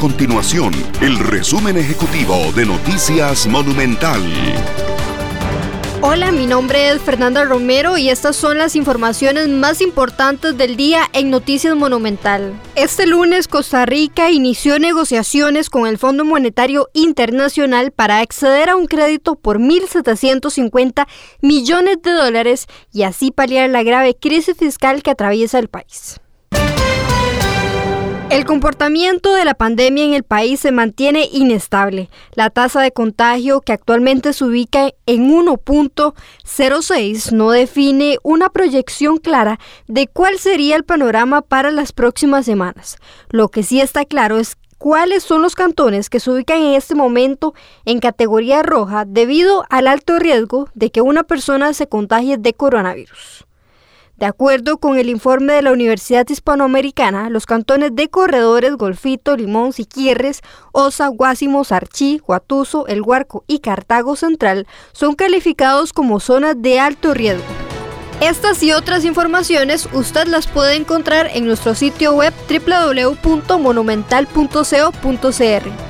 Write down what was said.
continuación el resumen ejecutivo de Noticias Monumental. Hola, mi nombre es Fernanda Romero y estas son las informaciones más importantes del día en Noticias Monumental. Este lunes Costa Rica inició negociaciones con el Fondo Monetario Internacional para acceder a un crédito por 1.750 millones de dólares y así paliar la grave crisis fiscal que atraviesa el país. El comportamiento de la pandemia en el país se mantiene inestable. La tasa de contagio, que actualmente se ubica en 1.06, no define una proyección clara de cuál sería el panorama para las próximas semanas. Lo que sí está claro es cuáles son los cantones que se ubican en este momento en categoría roja debido al alto riesgo de que una persona se contagie de coronavirus. De acuerdo con el informe de la Universidad Hispanoamericana, los cantones de Corredores, Golfito, Limón, Siquierres, Osa, Guásimo, Sarchí, Huatuso, El Huarco y Cartago Central son calificados como zonas de alto riesgo. Estas y otras informaciones usted las puede encontrar en nuestro sitio web www.monumental.co.cr.